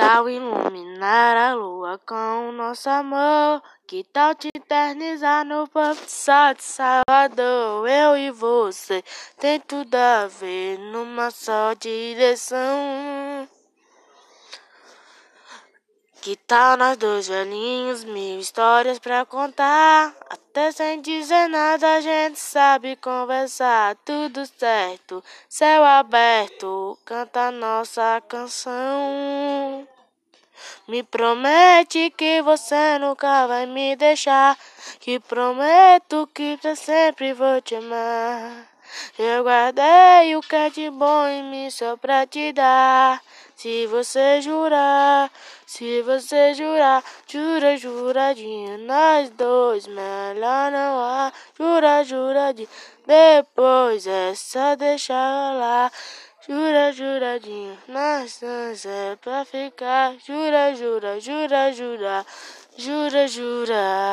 tal iluminar a lua com o nosso amor? Que tal te eternizar no Porto Sal de Salvador? Eu e você tem tudo a ver numa só direção. Que tal nós dois velhinhos, mil histórias pra contar? Até sem dizer nada a gente sabe conversar. Tudo certo, céu aberto, canta nossa canção. Me promete que você nunca vai me deixar. Que prometo que pra sempre vou te amar. Eu guardei o que é de bom em mim só pra te dar. Se você jurar, se você jurar, jura, juradinho, nós dois, melhor não há. Jura, juradinho, depois é só deixar lá. Jura, juradinho, nós dois é pra ficar. Jura, jura, jura, jura, jura, jura.